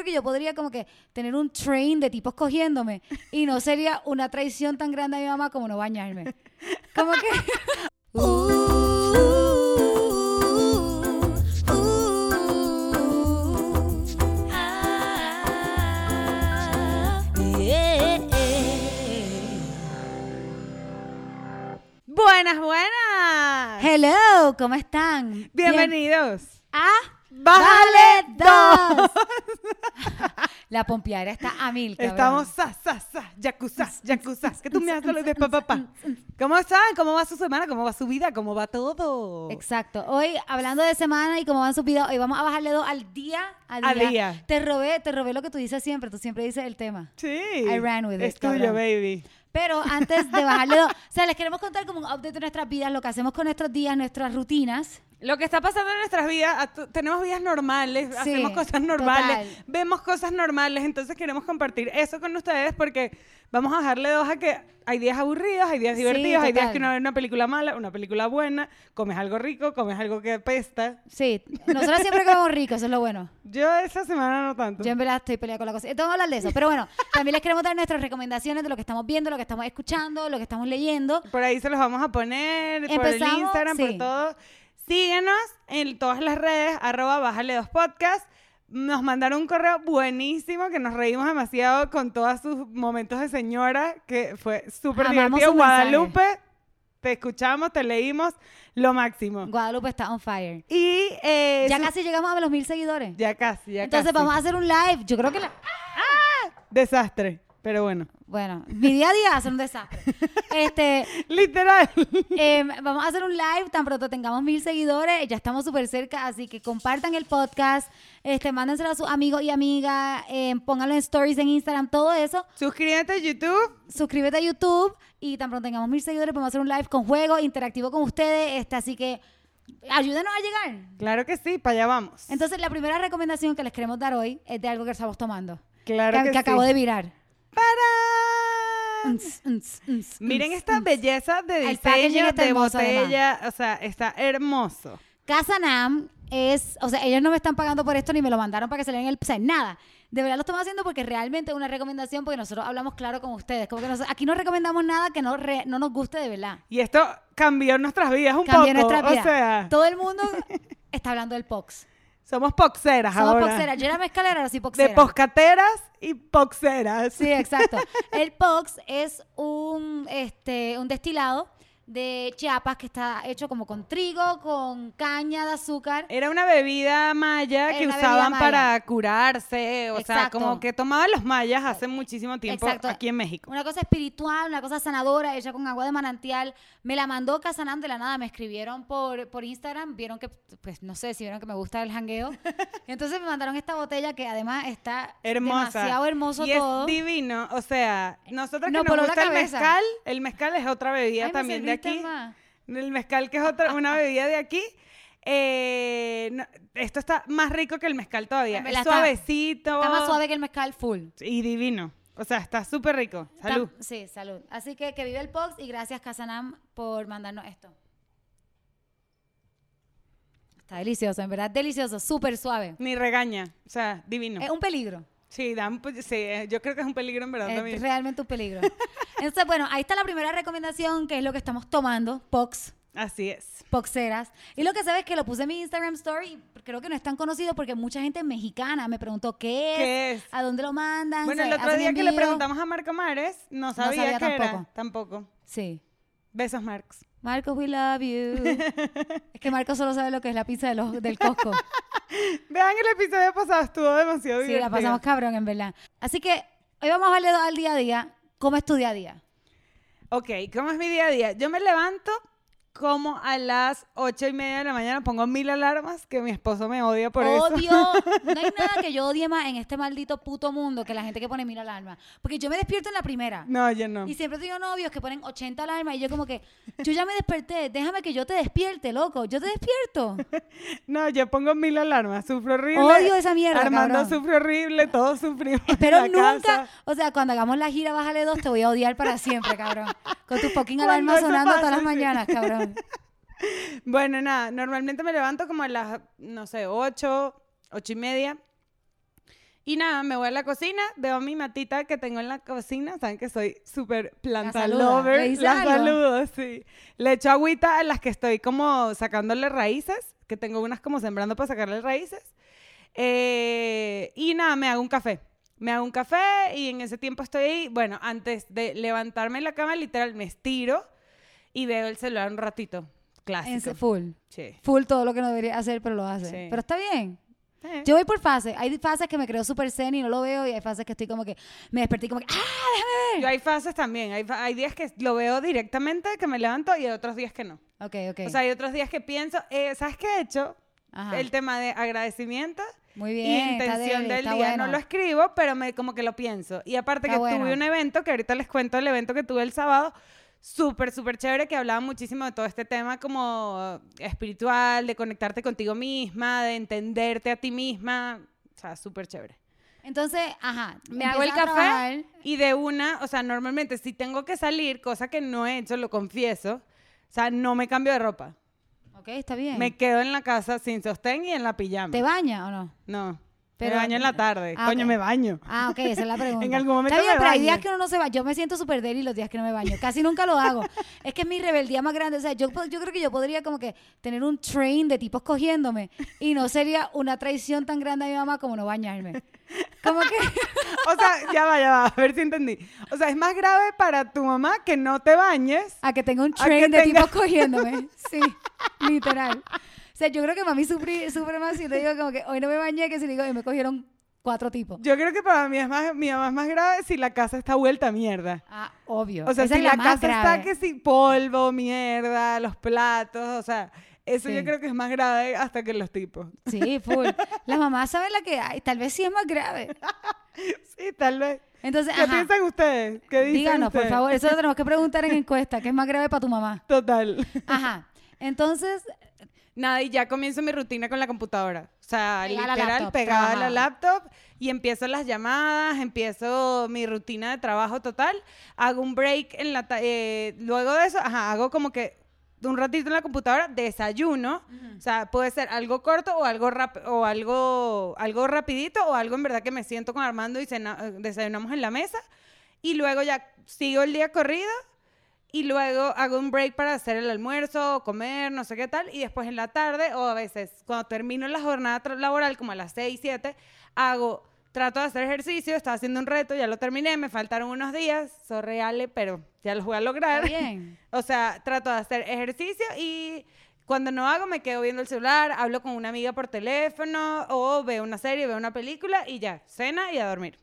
creo que yo podría como que tener un train de tipos cogiéndome y no sería una traición tan grande a mi mamá como no bañarme. Como que... Buenas, buenas. Hello, ¿cómo están? Bienvenidos a Bájale dos. La pompeadera está a mil, cabrón. Estamos sa, sa, sa, yakuza, yakuza. Que tú me haces lo de papá. ¿Cómo están? ¿Cómo va su semana? ¿Cómo va su vida? ¿Cómo va todo? Exacto. Hoy, hablando de semana y cómo van sus vidas, hoy vamos a bajarle dos al día. Al Al día. día. Te robé, te robé lo que tú dices siempre. Tú siempre dices el tema. Sí. I ran with it, Es tuyo, cabrón. baby. Pero antes de bajarle dos, o sea, les queremos contar como un update de nuestras vidas, lo que hacemos con nuestros días, nuestras rutinas. Lo que está pasando en nuestras vidas, tenemos vidas normales, Sí, hacemos cosas normales, total. vemos cosas normales, entonces queremos compartir eso con ustedes porque vamos a darle dos a que hay días aburridos, hay días Sí, divertidos, hay días que uno ve una película mala, una película buena, comes algo rico, comes algo que apesta. Sí, nosotros siempre comemos rico, eso es lo bueno. Yo esa semana no tanto. Yo en verdad estoy peleada con la cosa. Entonces vamos a hablar de eso. Pero bueno, también les queremos dar nuestras recomendaciones de lo que estamos viendo, lo que estamos escuchando, lo que estamos leyendo. Por ahí se los vamos a poner, por el Empezamos, Instagram, por sí. todo. Síguenos en todas las redes, arroba bájale dos podcast. Nos mandaron un correo buenísimo que nos reímos demasiado con todos sus momentos de señora, que fue súper divertido. mensaje. Guadalupe, te escuchamos, te leímos, lo máximo. Guadalupe está on fire. Y eh, Ya casi llegamos a los mil seguidores. ya casi, ya Entonces casi. vamos a hacer un live. Yo creo que la- Desastre, pero bueno. Bueno, mi día a día va a ser un desastre. Este, Literal. eh, vamos a hacer un live tan pronto tengamos mil seguidores. Ya estamos súper cerca, así que compartan el podcast, este, mándenselo a sus amigos y amigas, eh, pónganlo en stories en Instagram, todo eso. Suscríbete a YouTube. Suscríbete a YouTube y tan pronto tengamos mil seguidores, vamos a hacer un live con juegos interactivo con ustedes. Este, así que ayúdenos a llegar. Claro que sí, para allá vamos. Entonces, la primera recomendación que les queremos dar hoy es de algo que estamos tomando. Claro que, que que acabo sí. de virar. ¡Para! Uns, uns, uns, Miren esta belleza de diseño de hermoso, botella, o sea, está hermoso. Casa Nam es, o sea, ellos no me están pagando por esto ni me lo mandaron para que se lean el, o sea, nada. De verdad lo estamos haciendo porque realmente es una recomendación porque nosotros hablamos claro con ustedes. Como que aquí no recomendamos nada que no, re- no nos guste de verdad. Y esto cambió nuestras vidas un Cambió poco. nuestra vida. O sea, Todo el mundo está hablando del POX. Somos poxeras Somos ahora. poxeras. Yo era mezcalera, ahora soy poxera. De poscateras y poxeras. Sí, exacto. El POX es un, este, un destilado de Chiapas que está hecho como con trigo, con caña de azúcar. Era una bebida maya que usaban para curarse, o sea, como que tomaban los mayas hace muchísimo tiempo Exacto. aquí en México. Una cosa espiritual, una cosa sanadora, hecha con agua de manantial. Me la mandó Casanam de la nada. Me escribieron por, por Instagram. Vieron que, pues no sé si vieron que me gusta el jangueo. Entonces me mandaron esta botella que además está Hermosa. demasiado hermoso y todo. es divino, o sea, nosotros No, que por nos gusta el mezcal, el mezcal es otra bebida Ay, también de serviste aquí. más. El mezcal, que es otra, una bebida de aquí. eh, no- esto está más rico que el mezcal todavía. Es está- suavecito. Está más suave que el mezcal full. Y divino. O sea, está súper rico. Salud. Sí, salud. Así que que vive el POX y gracias Casanam por mandarnos esto. Está delicioso, en verdad delicioso, súper suave. Ni regaña. O sea, divino. Es un peligro. Sí, da un po- sí, eh, yo creo que es un peligro en verdad Es también. realmente un peligro. Entonces, bueno, ahí está la primera recomendación, que es lo que estamos tomando, POX, Así es. Poxeras. Y lo que sabes es que lo puse en mi Instagram Story, creo que no es tan conocido porque mucha gente mexicana me preguntó qué es, ¿Qué es? a dónde lo mandan. Bueno, el otro día que le preguntamos a Marco Mares, no sabía, sabía qué tampoco. era. Tampoco. Sí. Besos, Marcos. Marcos, we love you. es que Marcos solo sabe lo que es la pizza de los, del Costco. Vean el episodio pasado, estuvo demasiado Sí, divertido. la pasamos cabrón, en verdad. Así que hoy vamos a dos al día a día. ¿Cómo es tu día a día? Ok, ¿cómo es mi día a día? Yo me levanto como a las ocho y media de la mañana, pongo mil alarmas, que mi esposo me odia por eso. Odio. No hay nada que yo odie más en este maldito puto mundo que la gente que pone mil alarmas. Porque yo me despierto en la primera. No, yo no. Y siempre tengo novios que ponen 80 alarmas y yo como que, yo ya me desperté, déjame que yo te despierte, loco. Yo te despierto. No, yo pongo mil alarmas, sufro horrible. Odio esa mierda, Armando cabrón. sufre horrible, todos sufrimos. en Pero nunca, casa. o sea, cuando hagamos la gira Bájale dos, te voy a odiar para siempre, cabrón. Con tus fucking alarmas sonando todas las sí. mañanas, cabrón. Bueno, nada, normalmente me levanto como a las, no sé, ocho, ocho y media. Y nada, me voy a la cocina, veo mi matita que tengo en la cocina, saben que soy súper planta saluda, lover, ¿le dice la saludo, sí. Le echo agüita a las que estoy como sacándole raíces, que tengo unas como sembrando para sacarle raíces. Eh, y nada, me hago un café. Me hago un café y en ese tiempo estoy ahí, bueno, antes de levantarme en la cama, literal, me estiro y veo el celular un ratito. Clásico. full. Sí. Full todo lo que no debería hacer, pero lo hace. Sí. Pero está bien. Eh. Yo voy por fases. Hay fases que me creo súper zen y no lo veo. Y hay fases que estoy como que me desperté como que, ¡ah, déjame Yo ver! hay fases también. Hay, hay días que lo veo directamente, que me levanto, y hay otros días que no. Ok, ok. O sea, hay otros días que pienso, eh, ¿sabes qué he hecho? Ajá. El tema de agradecimiento Muy bien. intención deli, del día. bueno. No lo escribo, pero me, como que lo pienso. Y aparte Está que tuve bueno. un evento, que ahorita les cuento el evento que tuve el sábado, súper, súper chévere, que hablaba muchísimo de todo este tema como espiritual, de conectarte contigo misma, de entenderte a ti misma. O sea, súper chévere. Entonces, ajá. Me hago el café y de una, o sea, normalmente si tengo que salir, cosa que no he hecho, lo confieso, o sea, no me cambio de ropa. Ok, está bien. Me quedo en la casa sin sostén y en la pijama. ¿Te baña o no? No. Pero- me baño en la tarde. Ah, Coño, ok. me baño. Ah, ok, esa es la pregunta. En algún momento Está bien, me pero hay baño. días que uno no se baña. Yo me siento súper deli los días que no me baño. Casi nunca lo hago. es que es mi rebeldía más grande. O sea, yo, po- yo creo que yo podría como que tener un train de tipos cogiéndome y no sería una traición tan grande a mi mamá como no bañarme. Como que... O sea, ya va, ya va, a ver si entendí. O sea, es más grave para tu mamá que no te bañes. A que tenga un train de tenga- tipos cogiéndome. Sí, literal. O sea, yo creo que mami sufre, sufre más si le digo como que hoy no me bañé que si le digo hoy me cogieron cuatro tipos. Yo creo que para mí es más, mi mamá es más grave si la casa está vuelta a mierda. Ah, obvio. O sea, Esa si la, casa grave. está que si polvo, mierda, los platos, o sea, eso Sí. yo creo que es más grave hasta que los tipos. Sí, full. Las mamás saben la que hay. Tal vez sí es más grave. Sí, tal vez. Entonces, ¿Qué ajá. piensan ustedes? ¿Qué dicen Díganos, por favor. Eso lo tenemos que preguntar en encuesta. ¿Qué es más grave para tu mamá? Total. Ajá. Entonces, Nada, y ya comienzo mi rutina con la computadora. O sea, la literal, laptop, pegada a la laptop y empiezo las llamadas, empiezo mi rutina de trabajo total, hago un break en la... eh, luego de eso, ajá, hago como que un ratito en la computadora, desayuno, o sea, puede ser algo corto o algo rap- o algo, algo rapidito o algo en verdad que me siento con Armando y eh, desayunamos en la mesa y luego ya sigo el día corrido y luego hago un break para hacer el almuerzo, comer, no sé qué tal, y después en la tarde o a veces cuando termino la jornada laboral, como a las 6, 7, hago, trato de hacer ejercicio, estaba haciendo un reto, ya lo terminé, me faltaron unos días, son reales, pero ya los voy a lograr. está bien. O sea, trato de hacer ejercicio y cuando no hago me quedo viendo el celular, hablo con una amiga por teléfono o veo una serie, veo una película y ya, cena y a dormir.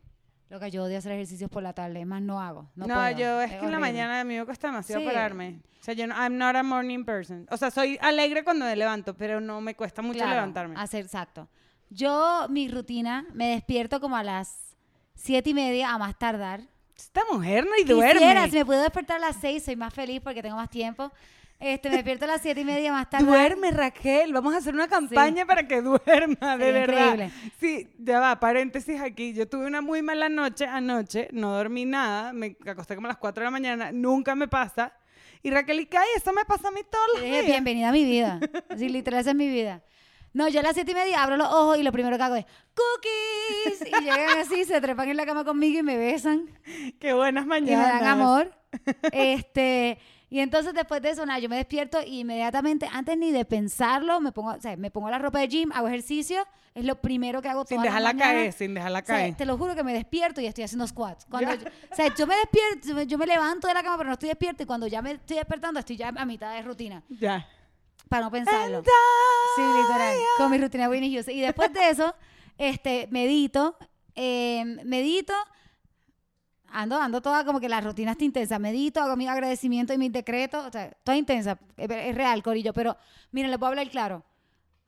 Lo que yo odio hacer ejercicios por la tarde. Más no hago. No, No, puedo. yo es que en la mañana a mí me cuesta demasiado Sí. pararme. O sea, yo no, I'm not a morning person. O sea, soy alegre cuando me levanto, pero no me cuesta mucho Claro, levantarme. Hacer, exacto. Yo, mi rutina, me despierto como a las siete y media a más tardar. Esta mujer no y duerme. Quisiera, si me puedo despertar a las seis, soy más feliz porque tengo más tiempo. Este, me despierto a las siete y media más tarde. Duerme, Raquel. Vamos a hacer una campaña para que duerma, de Sería verdad. increíble. Sí, ya va, paréntesis aquí. Yo tuve una muy mala noche anoche, no dormí nada, me acosté como a las 4 de la mañana, nunca me pasa. Y Raquel, y ay, eso me pasa a mí todos los días. bienvenida a mi vida. Así, literal, esa es mi vida. No, yo a las siete y media abro los ojos y lo primero que hago es ¡Cookies! Y llegan así, se trepan en la cama conmigo y me besan. Qué buenas Y me mañanas. dan amor. Este, y entonces después de eso, nada, yo me despierto y inmediatamente, antes ni de pensarlo, me pongo, o sea, me pongo la ropa de gym, hago ejercicio, es lo primero que hago Sin dejarla caer, sin dejarla O sea, caer. te lo juro que me despierto y estoy haciendo squats. Cuando yo- o sea, yo me despierto, yo me- levanto de la cama, pero no estoy despierta y cuando ya me estoy despertando, estoy ya a mitad de rutina, Ya. para no pensarlo. Sí, literal, con mi rutina Whitney Houston. Y después de eso, este, medito, eh, medito, ando, ando toda como que la rutina está intensa. Medito, hago mi agradecimiento y mis decretos, o sea, toda intensa, es, es real, Corillo. Pero miren, les puedo hablar claro.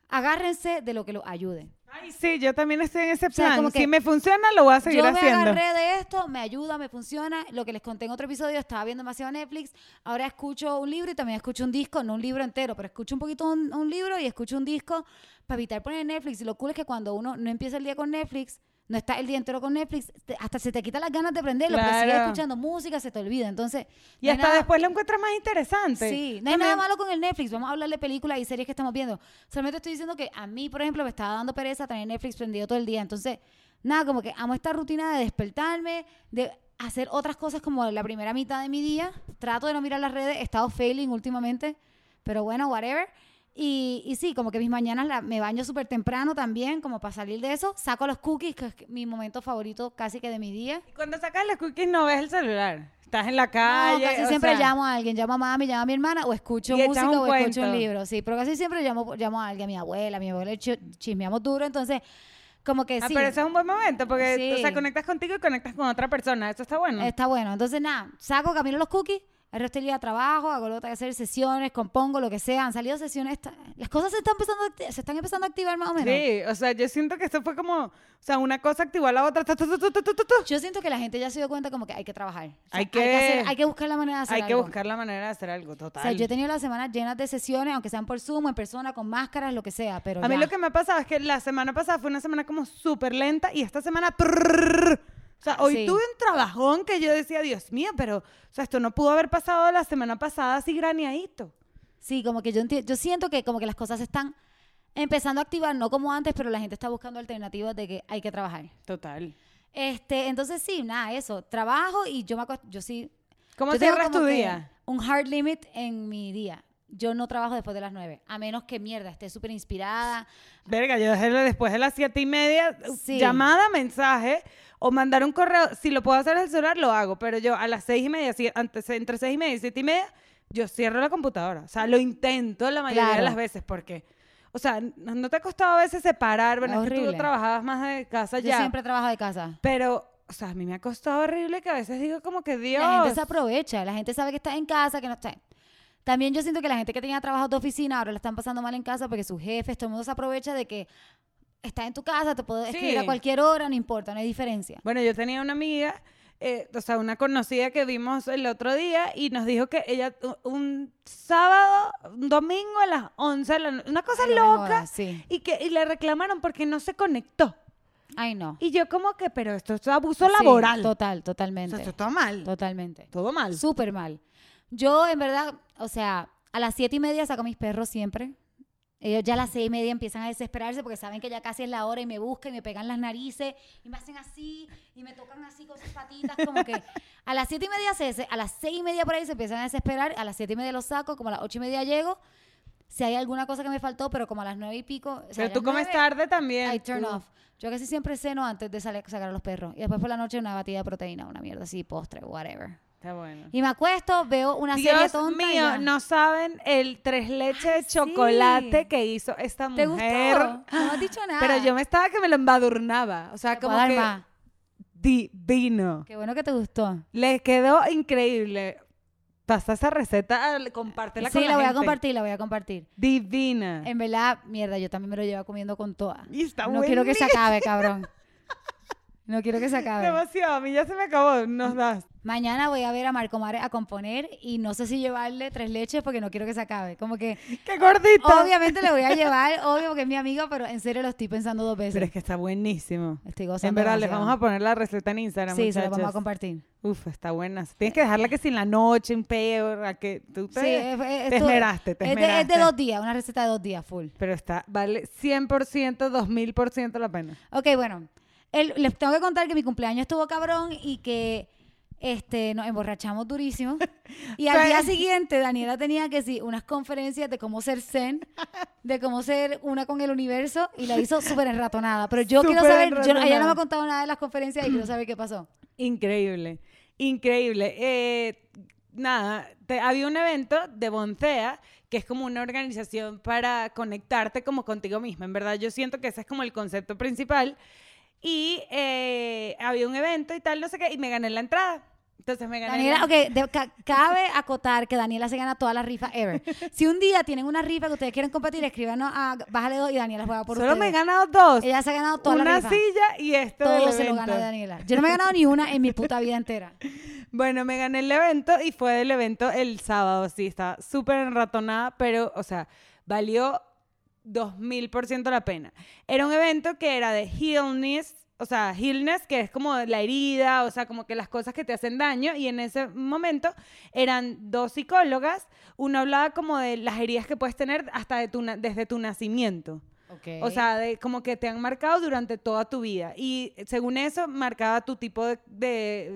Agárrense de lo que los ayude. Ay, sí, yo también estoy en ese sea, plan. como que si me funciona, lo voy a seguir Yo me haciendo. agarré de esto, me ayuda, me funciona. Lo que les conté en otro episodio, estaba viendo demasiado Netflix. Ahora escucho un libro y también escucho un disco, no un libro entero, pero escucho un poquito un, un libro y escucho un disco para evitar poner Netflix. Y lo cool es que cuando uno no empieza el día con Netflix, no estás el día entero con Netflix, te- hasta se te quita las ganas de prenderlo, pero sigues Claro. escuchando música, se te olvida. Entonces, Y no hasta nada- después lo encuentras más interesante. Sí, no hay nada También- malo con el Netflix. Vamos a hablar de películas y series que estamos viendo. Solamente estoy diciendo que a mí, por ejemplo, me estaba dando pereza tener Netflix prendido todo el día. Entonces, nada, como que amo esta rutina de despertarme, de hacer otras cosas como la primera mitad de mi día. Trato de no mirar las redes, he estado failing últimamente, pero bueno, whatever. Y, y sí, como que mis mañanas la- me baño súper temprano también, como para salir de eso. Saco los cookies, que es mi momento favorito casi que de mi día. Y cuando sacas los cookies no ves el celular. Estás en la No, calle. casi o siempre sea, llamo a alguien, llamo a mami, llamo a mi hermana, o escucho música o escucho un cuento. libro, sí, pero casi siempre llamo, llamo a alguien, a mi abuela, a mi abuela, chi- chismeamos duro, entonces, como que Ah, sí, pero eso es un buen momento porque, o sea, Sí. conectas contigo y conectas con otra persona. Eso está bueno. está bueno. Entonces, nada, saco, camino los cookies, el resto del día trabajo, hago lo que tengo que hacer, sesiones, compongo, lo que sea, han salido sesiones, las cosas se están empezando, se están empezando a activar más o menos. Sí, o sea, yo siento que esto fue como, o sea, una cosa activó a la otra. tu, tu, tu. Yo siento que la gente ya se dio cuenta como que hay que trabajar. O sea, Hay que- hacer- hay que buscar la manera de hacer Hay que algo. buscar la manera de hacer algo, total. O sea, yo he tenido las semanas llenas de sesiones, aunque sean por Zoom, en persona, con máscaras, lo que sea, pero A mí lo que me ha pasado es que la semana pasada fue una semana como súper lenta y esta semana... o sea, hoy Sí. tuve un trabajón que yo decía, Dios mío, pero, o sea, esto no pudo haber pasado la semana pasada así graneadito. Sí, como que yo, enti- yo siento que como que las cosas están empezando a activar, no como antes, pero la gente está buscando alternativas de que hay que trabajar. Total. Este, entonces sí, nada, eso, trabajo y yo me yo sí. ¿Cómo yo cierras tu día? Un hard limit en mi día. Yo no trabajo después de las nueve, a menos que mierda, esté súper inspirada. Verga, yo dejé después de las siete y media, Sí. llamada, mensaje o mandar un correo. Si lo puedo hacer en el celular, lo hago. Pero yo a las seis y media, si- antes, entre seis y media y siete y media, yo cierro la computadora. O sea, lo intento la mayoría de las veces porque, o sea, no, te ha costado a veces separar. Bueno, es que tú trabajabas más de casa Yo ya. siempre trabajo de casa. Pero, o sea, a mí me ha costado horrible que a veces digo como que Dios. La gente se aprovecha, la gente sabe que está en casa, que no está. También yo siento que la gente que tenía trabajos de oficina ahora la están pasando mal en casa porque sus jefes, todo el mundo se aprovecha de que estás en tu casa, te puedo escribir a cualquier hora, no importa, no hay diferencia. Bueno, yo tenía una amiga, eh, o sea, una conocida que vimos el otro día y nos dijo que ella un sábado, un domingo a las 11 de la noche, una cosa Ay, loca, sí. y que y le reclamaron porque no se conectó. Ay, no. Y yo como que, pero esto es abuso Sí, laboral. Total, o totalmente. sea, esto está mal. Totalmente. Todo mal. Súper mal. Yo, en verdad, o sea, a las siete y media saco a mis perros siempre. Ellos ya a las seis y media empiezan a desesperarse porque saben que ya casi es la hora y me buscan y me pegan las narices y me hacen así y me tocan así con sus patitas. Como que a las siete y media se, a las seis y media por ahí se empiezan a desesperar. A las siete y media los saco, como a las ocho y media llego. Si hay alguna cosa que me faltó, pero como a las nueve y pico. o sea, pero tú comes tarde también. I turn tú. off. Yo casi siempre ceno antes de salir, sacar a los perros. Y después por la noche una batida de proteína, una mierda así, postre, whatever. Está bueno. Y me acuesto, veo una serie Dios tonta. y mío, no saben el tres leches de chocolate sí. que hizo esta ¿Te mujer. gustó? No has dicho nada. Pero yo me estaba que me lo embadurnaba. O sea, como que más. divino. Qué bueno que te gustó. Les quedó increíble. Pasa esa receta, compártela sí, con la, la voy a compartir, la voy a compartir. Divina. En verdad, mierda, yo también me lo llevo comiendo con toda. Y está no quiero que se acabe, cabrón. No quiero que se acabe. Demasiado, a mí ya se me acabó, nos das. Mañana voy a ver a Marco Mare a componer y no sé si llevarle tres leches porque no quiero que se acabe. Como que ¡Qué gordita! obviamente le voy a llevar, obvio porque es mi amigo, pero en serio lo estoy pensando dos veces. Pero es que está buenísimo. Estoy gozando. En verdad, les vamos a poner la receta en Instagram, Sí, se la vamos a compartir. Uf, está buena. Tienes que dejarla que sin la noche, un peor, a que tú te, Sí, es- es- te esmeraste, te es de, esmeraste. es de dos días, una receta de dos días, full. Pero está, vale 100%, 2000% la pena. Ok, bueno. El- les tengo que contar que mi cumpleaños estuvo cabrón y que este, nos emborrachamos durísimo. Y al día siguiente, Daniela tenía que sí, unas conferencias de cómo ser zen, de cómo ser una con el universo, y la hizo súper enratonada. Pero yo quiero Súper saber, yo, ella no me ha contado nada de las conferencias y quiero saber qué pasó. Increíble, increíble. Eh, nada, te- había un evento de Boncea, que es como una organización para conectarte como contigo misma. En verdad, yo siento que ese es como el concepto principal. Y eh, había un evento y tal, no sé qué, y me gané la entrada. Entonces me gané Daniela, la- ok, de- ca- cabe acotar que Daniela se gana todas las rifas ever. Si un día tienen una rifa que ustedes quieren compartir, escríbanos a Bájale dos y Daniela juega por Solo me he ganado dos. Ella se ha ganado todas una las rifas. silla y este Todo del se lo evento. gana Daniela. Yo no me he ganado ni una en mi puta vida entera. Bueno, me gané el evento y fue del evento el sábado, sí, estaba súper enratonada, pero, o sea, valió 2000% la pena. Era un evento que era de Healness, o sea, healness, que es como la herida, o sea, como que las cosas que te hacen daño. Y en ese momento eran dos psicólogas. Una hablaba como de las heridas que puedes tener hasta de tu desde tu nacimiento. O sea, de, como que te han marcado durante toda tu vida. Y según eso, marcaba tu tipo de,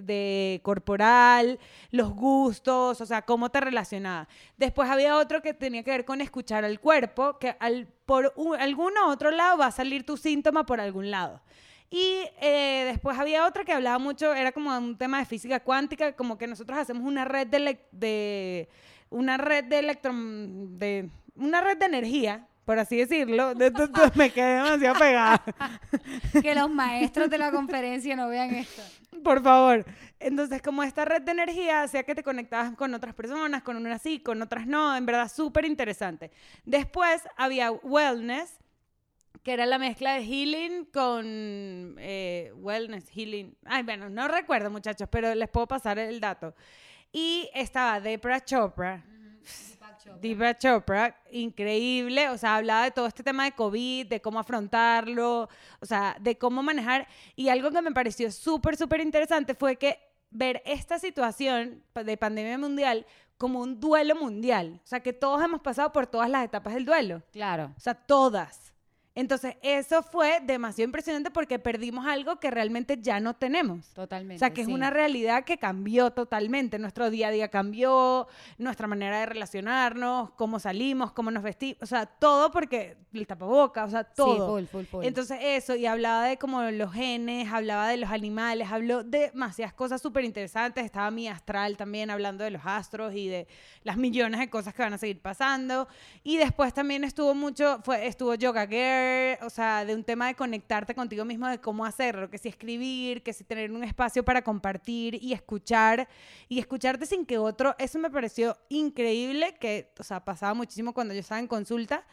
de- corporal, los gustos, o sea, cómo te relacionaba. Después había otro que tenía que ver con escuchar al cuerpo, que al, por un- algún otro lado va a salir tu síntoma por algún lado. Y eh, después había otra que hablaba mucho, era como un tema de física cuántica, como que nosotros hacemos una red de una red de electron, de una red de energía, por así decirlo. De- de- de- me quedé demasiado pegada. que los maestros de la conferencia no vean esto. Por favor. Entonces, como esta red de energía hacía que te conectabas con otras personas, con unas sí, con otras no, en verdad súper interesante. Después había wellness, que era la mezcla de healing con eh, wellness, healing. Ay, bueno, no recuerdo, muchachos, pero les puedo pasar el dato. Y estaba Debra Chopra. Chopra, increíble, o sea, hablaba de todo este tema de COVID, de cómo afrontarlo, o sea, de cómo manejar. Y algo que me pareció súper, súper interesante fue que ver esta situación de pandemia mundial como un duelo mundial. O sea, que todos hemos pasado por todas las etapas del duelo. Claro. O sea, todas. Entonces, eso fue demasiado impresionante porque perdimos algo que realmente ya no tenemos. Totalmente. O sea, que es sí. una realidad que cambió totalmente. Nuestro día a día cambió, nuestra manera de relacionarnos, cómo salimos, cómo nos vestimos, o sea, todo porque el tapaboca, o sea, todo. Sí, full, full, full. Entonces eso, y hablaba de como los genes, hablaba de los animales, habló de demasiadas cosas súper interesantes. Estaba mi astral también hablando de los astros y de las millones de cosas que van a seguir pasando. Y después también estuvo mucho, fue, estuvo Yoga Girl, o sea, de un tema de conectarte contigo mismo, de cómo hacerlo, que si escribir, que si tener un espacio para compartir y escuchar, y escucharte sin que otro, eso me pareció increíble, que, o sea, pasaba muchísimo cuando yo estaba en consulta,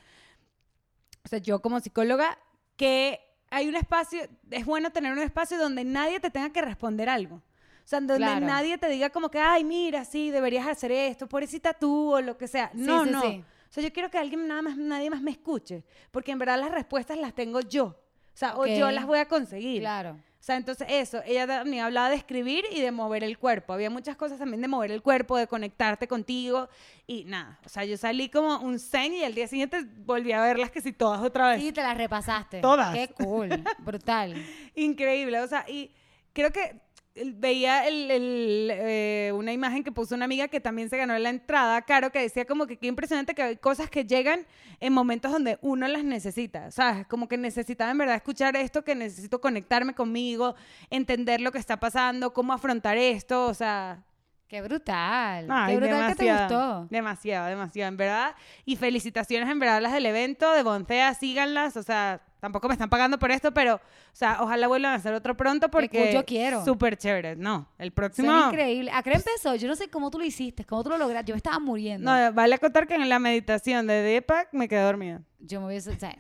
o sea, yo como psicóloga, que hay un espacio, es bueno tener un espacio donde nadie te tenga que responder algo. O sea, donde Claro. nadie te diga como que, ay, mira, sí, deberías hacer esto, pobrecita tú o lo que sea. Sí, No, sí, no. sí. O sea, yo quiero que alguien nada más, nadie más me escuche, porque en verdad las respuestas las tengo yo. O sea, o yo las voy a conseguir. Claro. O sea, entonces eso, ella también hablaba de escribir y de mover el cuerpo. Había muchas cosas también de mover el cuerpo, de conectarte contigo y nada. O sea, yo salí como un zen y al día siguiente volví a verlas que si todas otra vez. Sí, te las repasaste. Todas. Qué cool. Brutal. Increíble, o sea, y creo que veía el- el, eh, una imagen que puso una amiga que también se ganó la entrada, Caro, que decía como que qué impresionante que hay cosas que llegan en momentos donde uno las necesita, ¿sabes? Como que necesitaba en verdad escuchar esto, que necesito conectarme conmigo, entender lo que está pasando, cómo afrontar esto, o sea, Qué brutal. Ay, Qué brutal que te gustó. Demasiado, demasiado, en verdad. Y felicitaciones en verdad las del evento de Bontea, síganlas, o sea, tampoco me están pagando por esto, pero, o sea, ojalá vuelvan a hacer otro pronto porque yo quiero. Súper chévere. No, el próximo. Suena increíble. ¿A qué empezó? Yo no sé cómo tú lo hiciste, cómo tú lo lograste. Yo me estaba muriendo. No, vale contar que en la meditación de Deepak me quedé dormida. Yo me hubiese, o sea,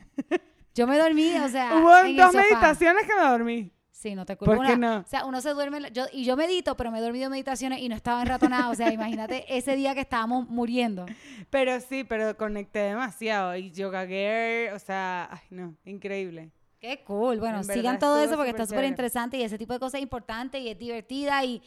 yo me dormí, o sea, Hubo en el dos sofá. meditaciones que me dormí. Sí, no te culpo. ¿Por qué no? O sea, uno se duerme, yo, y yo medito, pero me he dormido en meditaciones y no estaba enratonada. O sea, imagínate ese día que estábamos muriendo. Pero sí, pero conecté demasiado. Y Yoga Girl, o sea, ay, no, increíble. Qué cool. Bueno, En sigan todo eso porque está súper interesante y ese tipo de cosas es importante y es divertida y,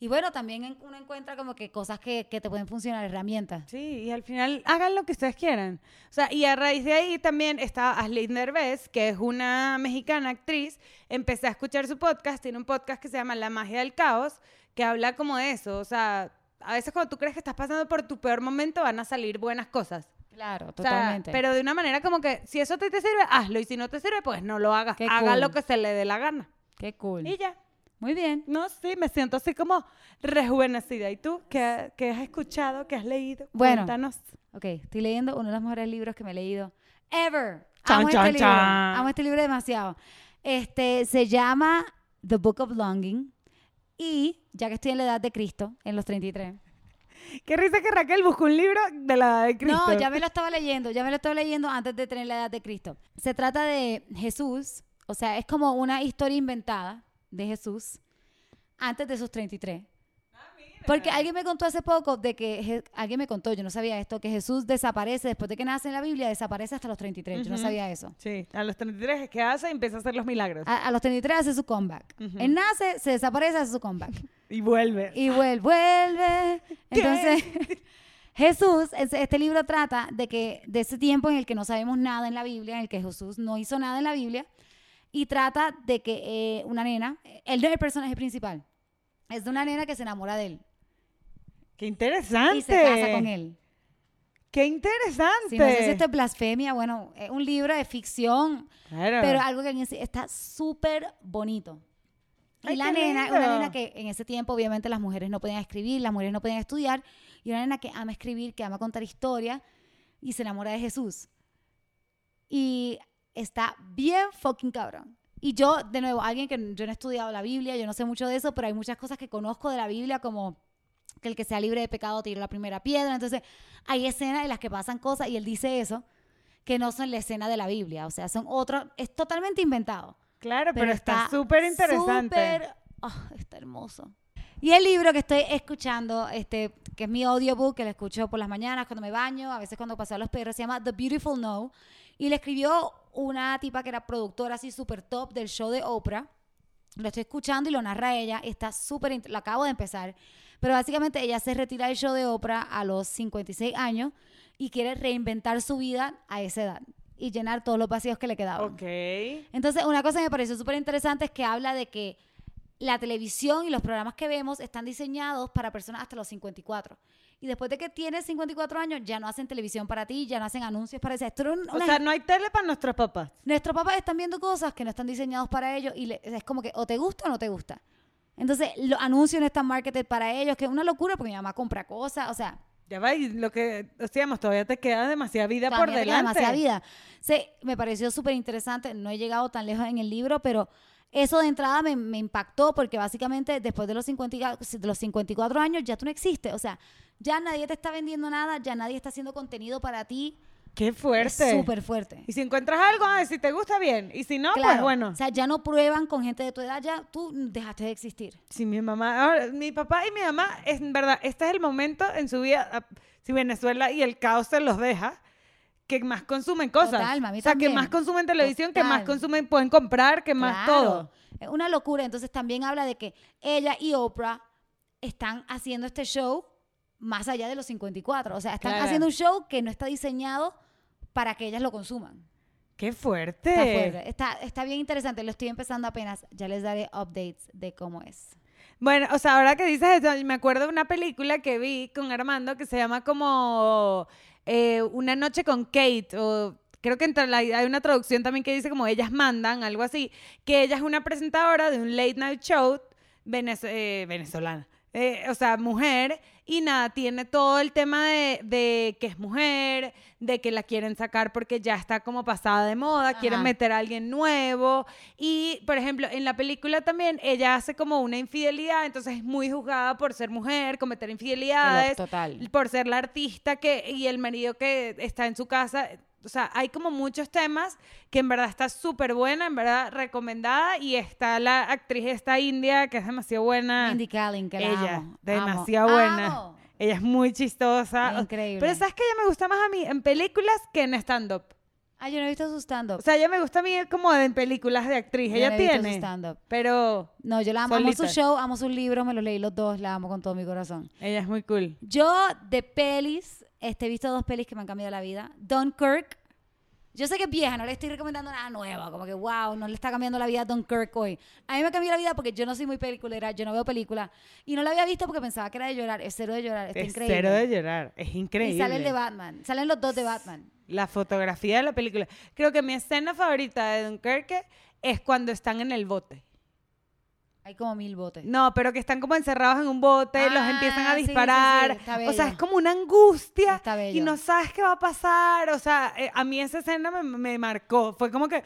y bueno, también uno encuentra como que cosas que, que te pueden funcionar, herramientas. Sí, y al final hagan lo que ustedes quieran. O sea, y a raíz de ahí también está Ashley Derbez, que es una mexicana actriz. Empecé a escuchar su podcast, tiene un podcast que se llama La magia del caos, que habla como de eso. O sea, a veces cuando tú crees que estás pasando por tu peor momento van a salir buenas cosas. Claro, O sea, totalmente. pero de una manera como que si eso te, te sirve, hazlo. Y si no te sirve, pues no lo hagas. Qué Haga cool. lo que se le dé la gana. Qué cool. Y ya. Muy bien. No, sí, me siento así como rejuvenecida. ¿Y tú qué, qué has escuchado, qué has leído? Bueno. Cuéntanos. Ok, estoy leyendo uno de los mejores libros que me he leído ever. Chan, Amo chan, este libro. chan. Amo este libro demasiado. Este se llama The Book of Longing y ya que estoy en la edad de Cristo, en los 33. Qué risa que Raquel buscó un libro de la edad de Cristo. No, ya me lo estaba leyendo, ya me lo estaba leyendo antes de tener la edad de Cristo. Se trata de Jesús, o sea, es como una historia inventada de Jesús antes de sus 33. Porque alguien me contó hace poco de que, Je- alguien me contó, yo no sabía esto, que Jesús desaparece después de que nace en la Biblia, desaparece hasta los 33. Yo no sabía eso. Sí, a los 33 es que hace y empieza a hacer los milagros. A, a los 33 hace su comeback. Ujú. Él nace, se desaparece, hace su comeback. Y vuelve. y vuelve, vuelve. Entonces, Jesús, es- este libro trata de que de ese tiempo en el que no sabemos nada en la Biblia, en el que Jesús no hizo nada en la Biblia, y trata de que eh, una nena, él no es el personaje principal, es de una nena que se enamora de él Qué interesante. y se casa con él. Qué interesante. Si no sé si esto es blasfemia, bueno, es un libro de ficción, Claro. pero algo que está súper bonito. Y Ay, la nena, lindo. una nena que en ese tiempo obviamente las mujeres no podían escribir, las mujeres no podían estudiar, y una nena que ama escribir, que ama contar historia, y se enamora de Jesús. Y está bien fucking cabrón. Y yo, de nuevo, alguien que yo no he estudiado la Biblia, yo no sé mucho de eso, pero hay muchas cosas que conozco de la Biblia, como que el que sea libre de pecado tire la primera piedra. Entonces, hay escenas en las que pasan cosas, y él dice eso, que no son la escena de la Biblia, o sea, son otros, es totalmente inventado. Claro, pero, está súper interesante. súper- ah, está hermoso. Y el libro que estoy escuchando, este, que es mi audiobook, que lo escucho por las mañanas cuando me baño, a veces cuando paseo a los perros, se llama The Beautiful No. Y le escribió una tipa que era productora así súper top del show de Oprah. Lo estoy escuchando y lo narra ella. Está súper, lo acabo de empezar. Pero básicamente ella se retira del show de Oprah a los 56 años y quiere reinventar su vida a esa edad y llenar todos los vacíos que le quedaban. Ok. Entonces, una cosa que me pareció súper interesante es que habla de que la televisión y los programas que vemos están diseñados para personas hasta los 54. Y después de que tienes 54 años, ya no hacen televisión para ti, ya no hacen anuncios para eso. Un- O sea, no hay tele para nuestros papás. Nuestros papás están viendo cosas que no están diseñados para ellos y le- es como que o te gusta o no te gusta. Entonces, los anuncios no están marketed para ellos, que es una locura porque mi mamá compra cosas, o sea, Ya va, y lo que decíamos, todavía te queda demasiada vida por queda delante. demasiada vida. Sí, me pareció súper interesante. No he llegado tan lejos en el libro, pero eso de entrada me, me impactó porque básicamente después de los, 50, y- de los 54 años ya tú no existes. O sea, ya nadie te está vendiendo nada, ya nadie está haciendo contenido para ti. Qué fuerte. súper fuerte. Y si encuentras algo, ah, si te gusta bien. Y si no, pues bueno. O sea, ya no prueban con gente de tu edad, ya tú dejaste de existir. Si mi mamá, ahora, mi papá y mi mamá, es en verdad, este es el momento en su vida, ah, si Venezuela y el caos se los deja, que más consumen cosas. Total, mami o sea, también. que más consumen televisión, que más consumen, pueden comprar, que más Claro. todo. Es una locura. Entonces también habla de que ella y Oprah están haciendo este show más allá de los 54. O sea, están Claro. haciendo un show que no está diseñado para que ellas lo consuman. Qué fuerte. Está fuerte. Está, está bien interesante. Lo estoy empezando apenas. Ya les daré updates de cómo es. Bueno, o sea, ahora que dices eso, me acuerdo de una película que vi con Armando que se llama como eh, Una noche con Kate, o creo que la- hay una traducción también que dice como Ellas mandan, algo así, que ella es una presentadora de un late night show eh, venezolana. eh, o sea, mujer, y nada, tiene todo el tema de, de que es mujer, de que la quieren sacar porque ya está como pasada de moda, quieren meter a alguien nuevo. Y, por ejemplo, en la película también ella hace como una infidelidad, entonces es muy juzgada por ser mujer, cometer infidelidades, Total. por ser la artista que y el marido que está en su casa. O sea, hay como muchos temas que en verdad está súper buena, en verdad recomendada. Y está la actriz esta india que es demasiado buena. Mindy Kaling, que la Ella, amo. demasiado Amo. buena. Amo. Ella es muy chistosa. Increíble. Pero ¿sabes que Ella me gusta más a mí en películas que en stand-up. Ah, yo no he visto su stand-up. O sea, ella me gusta a mí como en películas de actriz. Yo ella no he visto su tiene. stand-up. Pero No, yo la amo. Amo su Solita. show, amo sus libros, me los leí los dos, la amo con todo mi corazón. ella es muy cool. Yo, de pelis, este, he visto dos pelis que me han cambiado la vida. Dunkirk. Yo sé que es vieja, no le estoy recomendando nada nuevo. Como que, wow, no le está cambiando la vida a Dunkirk hoy. A mí me cambió la vida porque yo no soy muy peliculera, yo no veo películas. Y no la había visto porque pensaba que era de llorar. Es cero de llorar, está es increíble. cero de llorar. Es increíble. Y sale el de Batman. Salen los dos de Batman. La fotografía de la película. Creo que mi escena favorita de Dunkerque es cuando están en el bote. Hay como mil botes. No, pero que están como encerrados en un bote, los Ah, empiezan a sí, sí, sí, disparar. o sea, es como una angustia Está y no sabes qué va a pasar. O sea, eh, a mí esa escena me, me marcó. Fue como que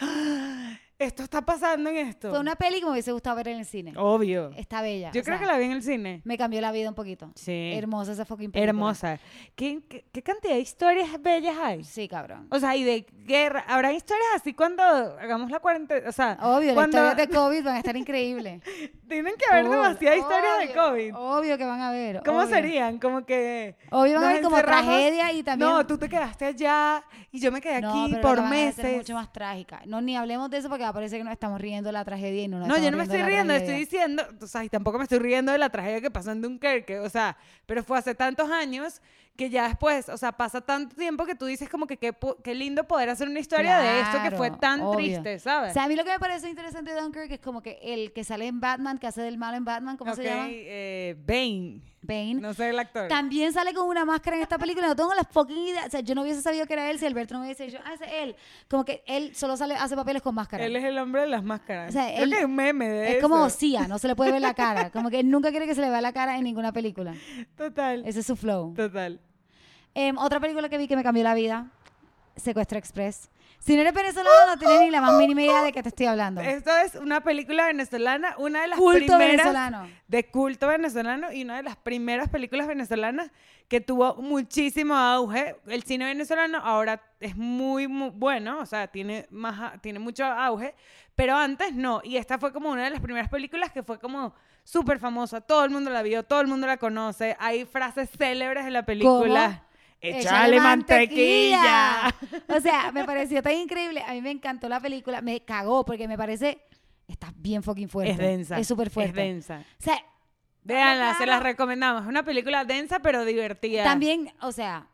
esto está pasando en esto. Fue una peli que me hubiese gustado ver en el cine. Obvio. Está bella. Yo o creo sea, que la vi en el cine. Me cambió la vida un poquito. Sí. Hermosa esa fucking película. Hermosa. ¿Qué, qué, qué cantidad de historias bellas hay? Sí, cabrón. O sea, y de guerra. ¿Habrá historias así cuando hagamos la cuarentena? O sea, Obvio, las cuando historias de COVID van a estar increíbles. tienen que haber demasiadas historias de obvio, COVID. Obvio que van a haber. ¿Cómo obvio. serían? Como que... Obvio van a haber como tragedia y también... No, tú te quedaste allá y yo me quedé No, aquí pero por la van a meses. mucho más trágica. No, ni hablemos de eso porque parecer que nos estamos riendo de la tragedia y no nos No, yo no me estoy la riendo, estoy diciendo, o sea, y tampoco me estoy riendo de la tragedia que pasó en Dunkerque, o sea, pero fue hace tantos años que ya después, o sea, pasa tanto tiempo que tú dices como que qué, qué lindo poder hacer una historia de esto que fue tan obvio. triste, ¿sabes? O sea, a mí lo que me parece interesante de Dunkirk es como que el que sale en Batman, que hace del malo en Batman, ¿cómo se llama? eh, Bane, Bane. no sé el actor. También sale con una máscara en esta película. No tengo las fucking ideas. O sea, yo no hubiese sabido que era él si Alberto no me hubiese dicho, ah, ese es él. Como que él solo sale, hace papeles con máscara. Él es el hombre de las máscaras. O sea, Creo él- que hay un meme de es como. Sia, no se le puede ver la cara. Como que él nunca quiere que se le vea la cara en ninguna película. Total, Ese es su flow. total. Em, otra película que vi que me cambió la vida, Secuestro Express. Si no eres venezolano, no tienes ni la más mínima idea de qué te estoy hablando. Esto es una película venezolana, una de las Culto primeras venezolano. de culto venezolano y una de las primeras películas venezolanas que tuvo muchísimo auge. El cine venezolano ahora es muy, muy bueno, o sea, tiene, más, tiene mucho auge, pero antes no. Y esta fue como una de las primeras películas que fue como súper famosa. Todo el mundo la vio, todo el mundo la conoce. Hay frases célebres de la película. ¡Échale mantequilla! O sea, me pareció tan increíble. A mí me encantó la película. Me cagó porque me parece. Está bien fucking fuerte. Es densa. Es súper fuerte. Es densa. O sea, Véanla, se las recomendamos. Es una película densa pero divertida. también, o sea,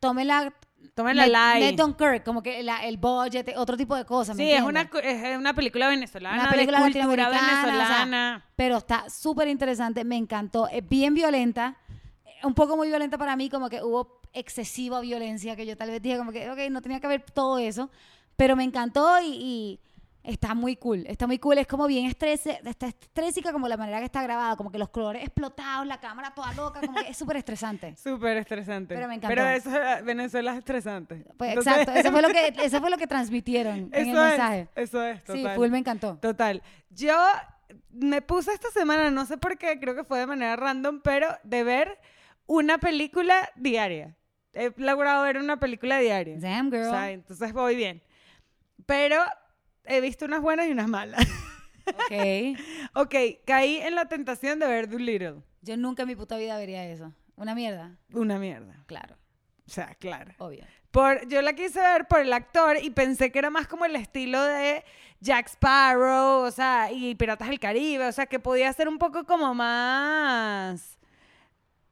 tómenla. Tómenla Net- light. Net Dunkirk, como que la- el budget, otro tipo de cosas. ¿me Sí, es una, es una película venezolana, Una película de cultura latinoamericana, o sea, venezolana. Pero está súper interesante, me encantó. Es bien violenta, eh, un poco muy violenta para mí, como que hubo excesiva violencia, que yo tal vez dije como que, ok, no tenía que haber todo eso, pero me encantó y, y está muy cool, está muy cool. Es como bien estrese, está estrésica como la manera que está grabada, como que los colores explotados, la cámara toda loca, como que es súper estresante. Súper estresante. Pero me encantó. Pero eso, Venezuela es estresante. Pues Entonces, exacto, eso fue lo que, eso fue lo que transmitieron en el eso es, mensaje. Eso es, total. Sí, full me encantó. Total. Yo me puse esta semana, no sé por qué, creo que fue de manera random, pero de ver una película diaria. He logrado ver una película diaria. Damn, girl. O sea, entonces voy bien. Pero he visto unas buenas y unas malas. Ok. ok, caí en la tentación de ver Doolittle. Yo nunca en mi puta vida vería eso. Una mierda. Una mierda. Claro, O sea, claro. obvio. Por, yo la quise ver por el actor y pensé que era más como el estilo de Jack Sparrow, o sea, y Piratas del Caribe, o sea, que podía ser un poco como más...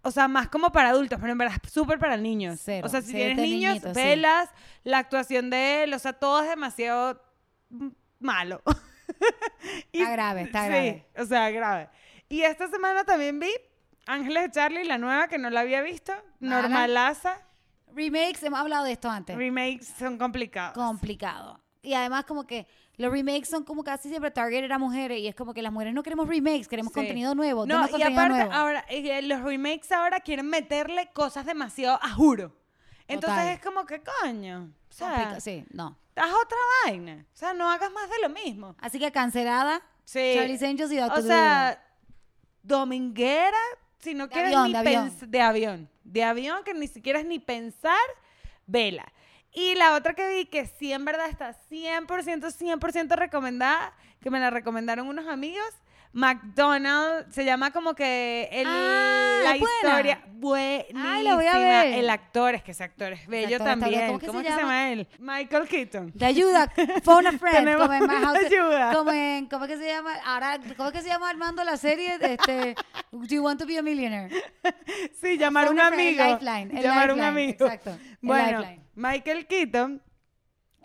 O sea, más como para adultos, pero en verdad es súper para niños. Cero, o sea, si tienes niños, sí. velas, la actuación de él, o sea, todo es demasiado malo. Y- Está grave, está sí, grave. o sea, grave. Y esta semana también vi Ángeles de Charlie, la nueva que no la había visto, Mala. normalaza. Remakes, hemos hablado de esto antes. Remakes son complicados. Complicado. Y además como que los remakes son como casi siempre targeted a mujeres y es como que las mujeres no queremos remakes, queremos Sí. contenido nuevo. no, y aparte, nuevo. ahora, eh, los remakes ahora quieren meterle cosas demasiado a juro. Entonces Total. es como que coño. O sea, sí, no. haz otra vaina. O sea, no hagas más de lo mismo. Así que cancelada, Sí. Charlie's Angels y Doctor o sea, dominguera, si no De quieres avión, ni de avión. de avión. De avión que ni siquiera es ni pensar, vela. Y la otra que vi que sí en verdad está 100%, 100% recomendada, que me la recomendaron unos amigos, McDonald's, se llama como que el, Ah, la buena. historia buenísima. Ay, la voy a ver. El actor, es que ese actor es bello actor también. ¿Cómo que se que se llama? llama él? Michael Keaton. De ayuda, phone a friend, como en ayuda. como en, ¿cómo es que se llama? Ahora, ¿cómo es que se llama Armando la serie? Este, Do you want to be a millionaire? Sí, llamar a un amigo. el lifeline, el llamar a un amigo. exacto, Bueno, lifeline. Michael Keaton,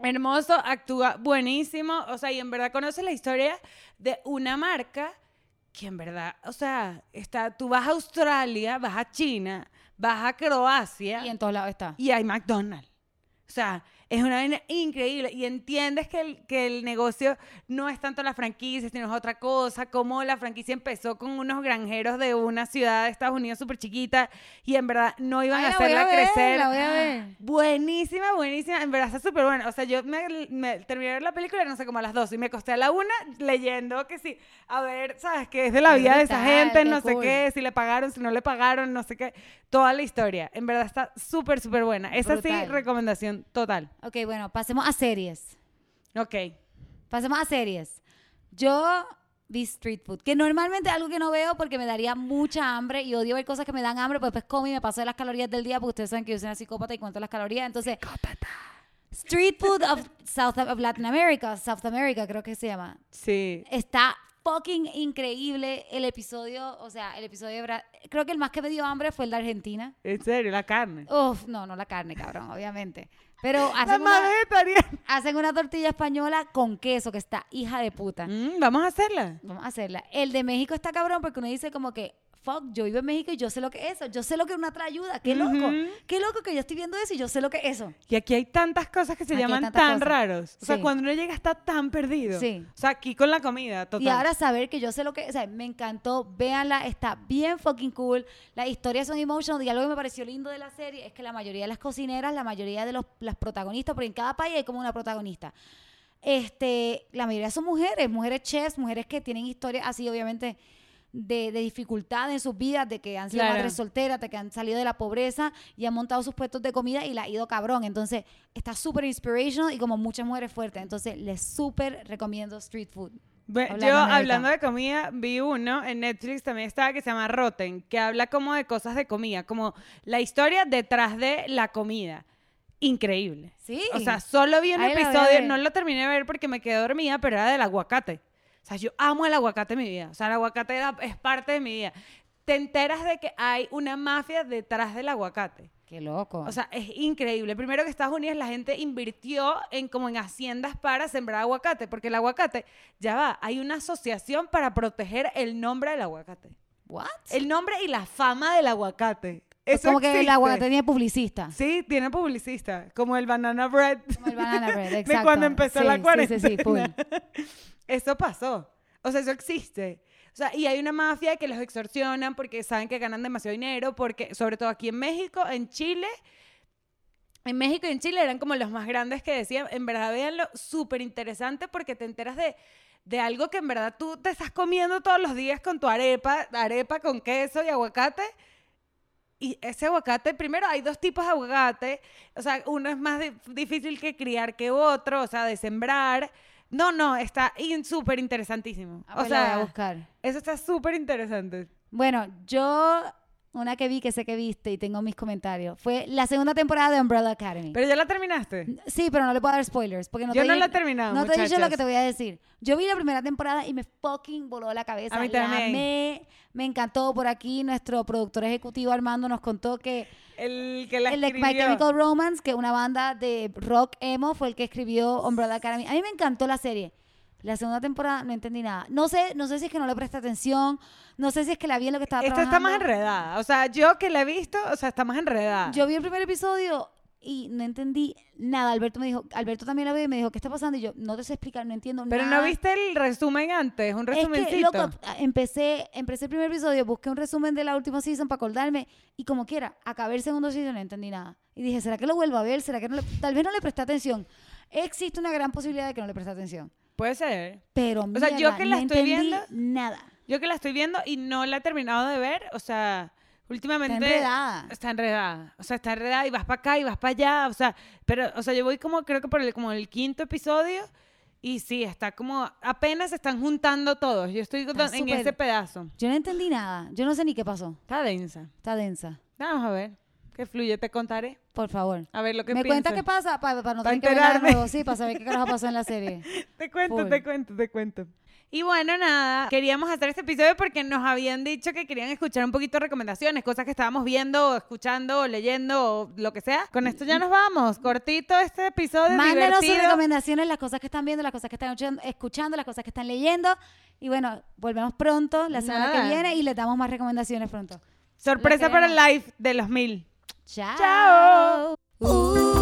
hermoso, actúa buenísimo. O sea, y en verdad conoce la historia de una marca que en verdad, o sea, está, tú vas a Australia, vas a China, vas a Croacia Y en todos lados está. y hay McDonald's. O sea, es una vaina increíble y entiendes que el, que el negocio no es tanto la franquicia, sino es otra cosa, como la franquicia empezó con unos granjeros de una ciudad de Estados Unidos súper chiquita y en verdad no iban Ay, a hacerla a ver, crecer. la voy a ver. Buenísima, buenísima. En verdad está súper buena. O sea, yo me, me terminé de ver la película, no sé, como a las dos. Y me acosté a la una leyendo que sí. A ver, ¿sabes? qué es de la vida de esa gente, no sé qué, si le pagaron, si no le pagaron, no sé qué. Toda la historia. En verdad está súper, súper buena. Esa sí, recomendación total. Ok, bueno, pasemos a series. Ok. Pasemos a series. Yo vi Street Food, que normalmente es algo que no veo porque me daría mucha hambre y odio ver cosas que me dan hambre, pues después como y me paso de las calorías del día porque ustedes saben que yo soy una psicópata y cuento las calorías. Entonces, Street Food of South of Latin America, South America creo que se llama. Sí. Está fucking increíble el episodio, o sea, el episodio de Bra- creo que el más que me dio hambre fue el de Argentina. En serio, la carne. Uf, no, no la carne, cabrón, obviamente. Pero hacen más una, hacen una tortilla española con queso que está hija de puta. Mm, Vamos a hacerla. Vamos a hacerla. El de México está cabrón porque uno dice como que, fuck, yo vivo en México y yo sé lo que es eso. Yo sé lo que es una trayuda. Qué loco. Qué loco que yo estoy viendo eso y yo sé lo que es eso. Y aquí hay tantas cosas que se Aquí llaman tan cosas. raros. O sea, Sí. cuando uno llega está tan perdido. Sí. O sea, aquí con la comida, total. Y ahora saber que yo sé lo que, o sea, me encantó, véanla, está bien fucking cool. Las historias son emotional y algo que me pareció lindo de la serie es que la mayoría de las cocineras, la mayoría de los, las protagonistas, porque en cada país hay como una protagonista. Este, la mayoría son mujeres, mujeres chefs, mujeres que tienen historias así, obviamente, de, de dificultad en sus vidas, de que han sido Claro. madres solteras, de que han salido de la pobreza y han montado sus puestos de comida y la ha ido cabrón. Entonces, está súper inspirational y como muchas mujeres fuertes. Entonces, les súper recomiendo Street Food. Hablando Yo, hablando de comida, vi uno en Netflix también estaba que se llama Rotten, que habla como de cosas de comida, como la historia detrás de la comida. Increíble. Sí. O sea, solo vi un Ahí episodio, no lo terminé de ver porque me quedé dormida, pero era del aguacate. O sea, yo amo el aguacate en mi vida. O sea, el aguacate era- es parte de mi vida. Te enteras de que hay una mafia detrás del aguacate. Qué loco. O sea, es increíble. Primero que Estados Unidos la gente invirtió en como en haciendas para sembrar aguacate, porque el aguacate, ya va, hay una asociación para proteger el nombre del aguacate. ¿what? El nombre y la fama del aguacate. Eso como que el aguacate tiene publicista. Sí, tiene publicista, como el banana bread. Como el banana bread, De exacto. cuando empezó Sí, la sí, cuarentena. Sí, sí, full. Eso pasó. O sea, eso existe. O sea, y hay una mafia que los extorsionan porque saben que ganan demasiado dinero, porque sobre todo aquí en México, en Chile, en México y en Chile eran como los más grandes que decían, en verdad véanlo, súper interesante porque te enteras de, de algo que en verdad tú te estás comiendo todos los días con tu arepa, arepa con queso y aguacate. Y ese aguacate, primero hay dos tipos de aguacate, o sea, uno es más di- difícil que criar que otro, o sea, de sembrar. No, no, está in- súper interesantísimo. Ah, O pues la voy a sea, buscar. eso está súper interesante. Bueno, yo, una que vi que sé que viste y tengo mis comentarios, fue la segunda temporada de Umbrella Academy. Pero ya la terminaste. sí, pero no le puedo dar spoilers. Porque no Yo te no dije- la he terminado, No te he dicho lo que te voy a decir. Yo vi la primera temporada y me fucking voló la cabeza. A mí La también. amé, me encantó. Por aquí nuestro productor ejecutivo Armando nos contó que El que la el de My escribió. Chemical Romance, que una banda de rock emo, fue el que escribió Umbrella Academy. A mí me encantó la serie. La segunda temporada no entendí nada. No sé, no sé si es que no le presté atención, no sé si es que la vi en lo que estaba Esta está más enredada. O sea, yo que la he visto, o sea, está más enredada. Yo vi el primer episodio y no entendí nada. Alberto me dijo, Alberto también la vio y me dijo, ¿qué está pasando? Y yo, no te sé explicar, no entiendo Pero nada. no viste el resumen antes, un Es resumencito. que, loco, empecé, empecé el primer episodio, busqué un resumen de la última season para acordarme y como quiera, acabé el segundo season y no entendí nada. Y dije, ¿será que lo vuelvo a ver? ¿Será que no le, tal vez no le presté atención? Existe una gran posibilidad de que no le presté atención. Puede ser. Pero sea, yo que la no estoy viendo- nada. Yo que la estoy viendo y no la he terminado de ver, o sea, últimamente... Está enredada. Está enredada. O sea, está enredada y vas para acá y vas para allá. O sea, pero, o sea, yo voy como, creo que por el, como el quinto episodio y sí, está como, apenas se están juntando todos. Yo estoy Está en súper- ese pedazo. Yo no entendí nada. Yo no sé ni qué pasó. Está densa. Está densa. Vamos a ver. Que fluye, te contaré. Por favor. A ver lo que ¿Me piensas. cuenta qué pasa? Para no Pa' tener que ver nada enterarme. nuevo. Sí, para saber qué carajo pasó en la serie. Te cuento, Full. te cuento, te cuento. Y bueno, nada, queríamos hacer este episodio porque nos habían dicho que querían escuchar un poquito de recomendaciones, cosas que estábamos viendo, o escuchando, o leyendo, o lo que sea. Con esto ya nos vamos. Cortito este episodio, Mándenos sus recomendaciones, las cosas que están viendo, las cosas que están escuchando- las cosas que están leyendo. Y bueno, volvemos pronto, la semana Nada. que viene, y les damos más recomendaciones pronto. Sorpresa para el live de los mil. Chao. Chao. Uh.